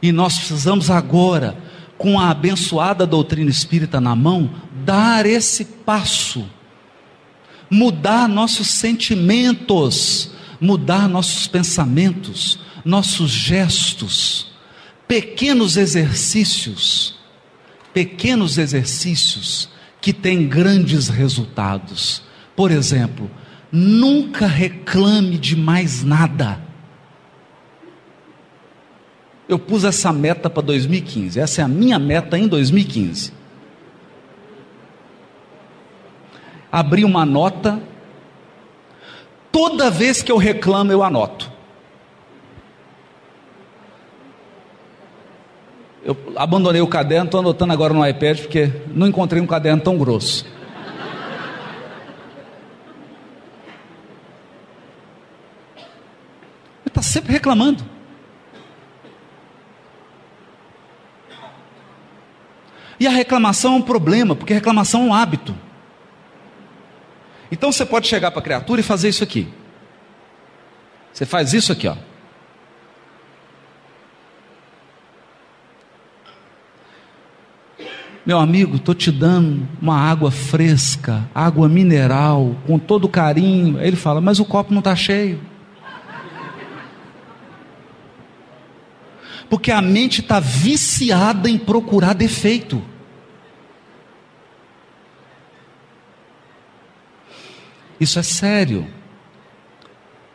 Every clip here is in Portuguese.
E nós precisamos agora, com a abençoada doutrina espírita na mão, dar esse passo, mudar nossos sentimentos, mudar nossos pensamentos, nossos gestos, pequenos exercícios, pequenos exercícios que têm grandes resultados. Por exemplo, nunca reclame de mais nada. Eu pus essa meta para 2015. Essa é a minha meta em 2015. Abri uma nota. Toda vez que eu reclamo, eu anoto. Eu abandonei o caderno, estou anotando agora no iPad porque não encontrei um caderno tão grosso. Está sempre reclamando. E a reclamação é um problema, porque reclamação é um hábito. Então você pode chegar para a criatura e fazer isso aqui. Você faz isso aqui, ó. Meu amigo, estou te dando uma água fresca, água mineral, com todo carinho. Ele fala, mas o copo não está cheio. Porque a mente está viciada em procurar defeito. Isso é sério.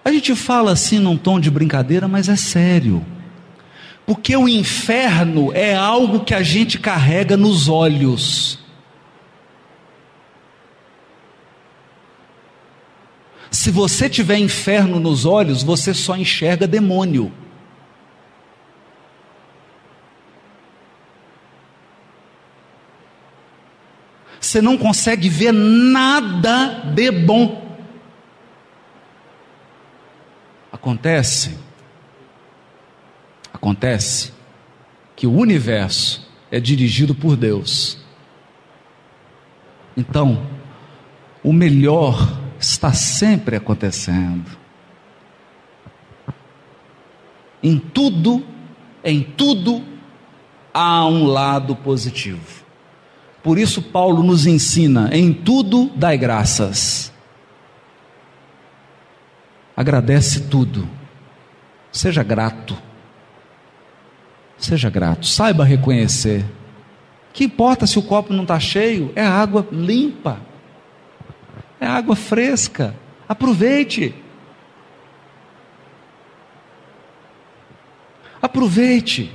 A gente fala assim num tom de brincadeira, mas é sério. Porque o inferno é algo que a gente carrega nos olhos. Se você tiver inferno nos olhos, você só enxerga demônio. Você não consegue ver nada de bom. Acontece Acontece que o universo é dirigido por Deus. Então, o melhor está sempre acontecendo. Em tudo, em tudo há um lado positivo. Por isso Paulo nos ensina: em tudo dai graças. Agradece tudo. Seja grato. Seja grato, saiba reconhecer. Que importa se o copo não está cheio? É água limpa, é água fresca. Aproveite. Aproveite.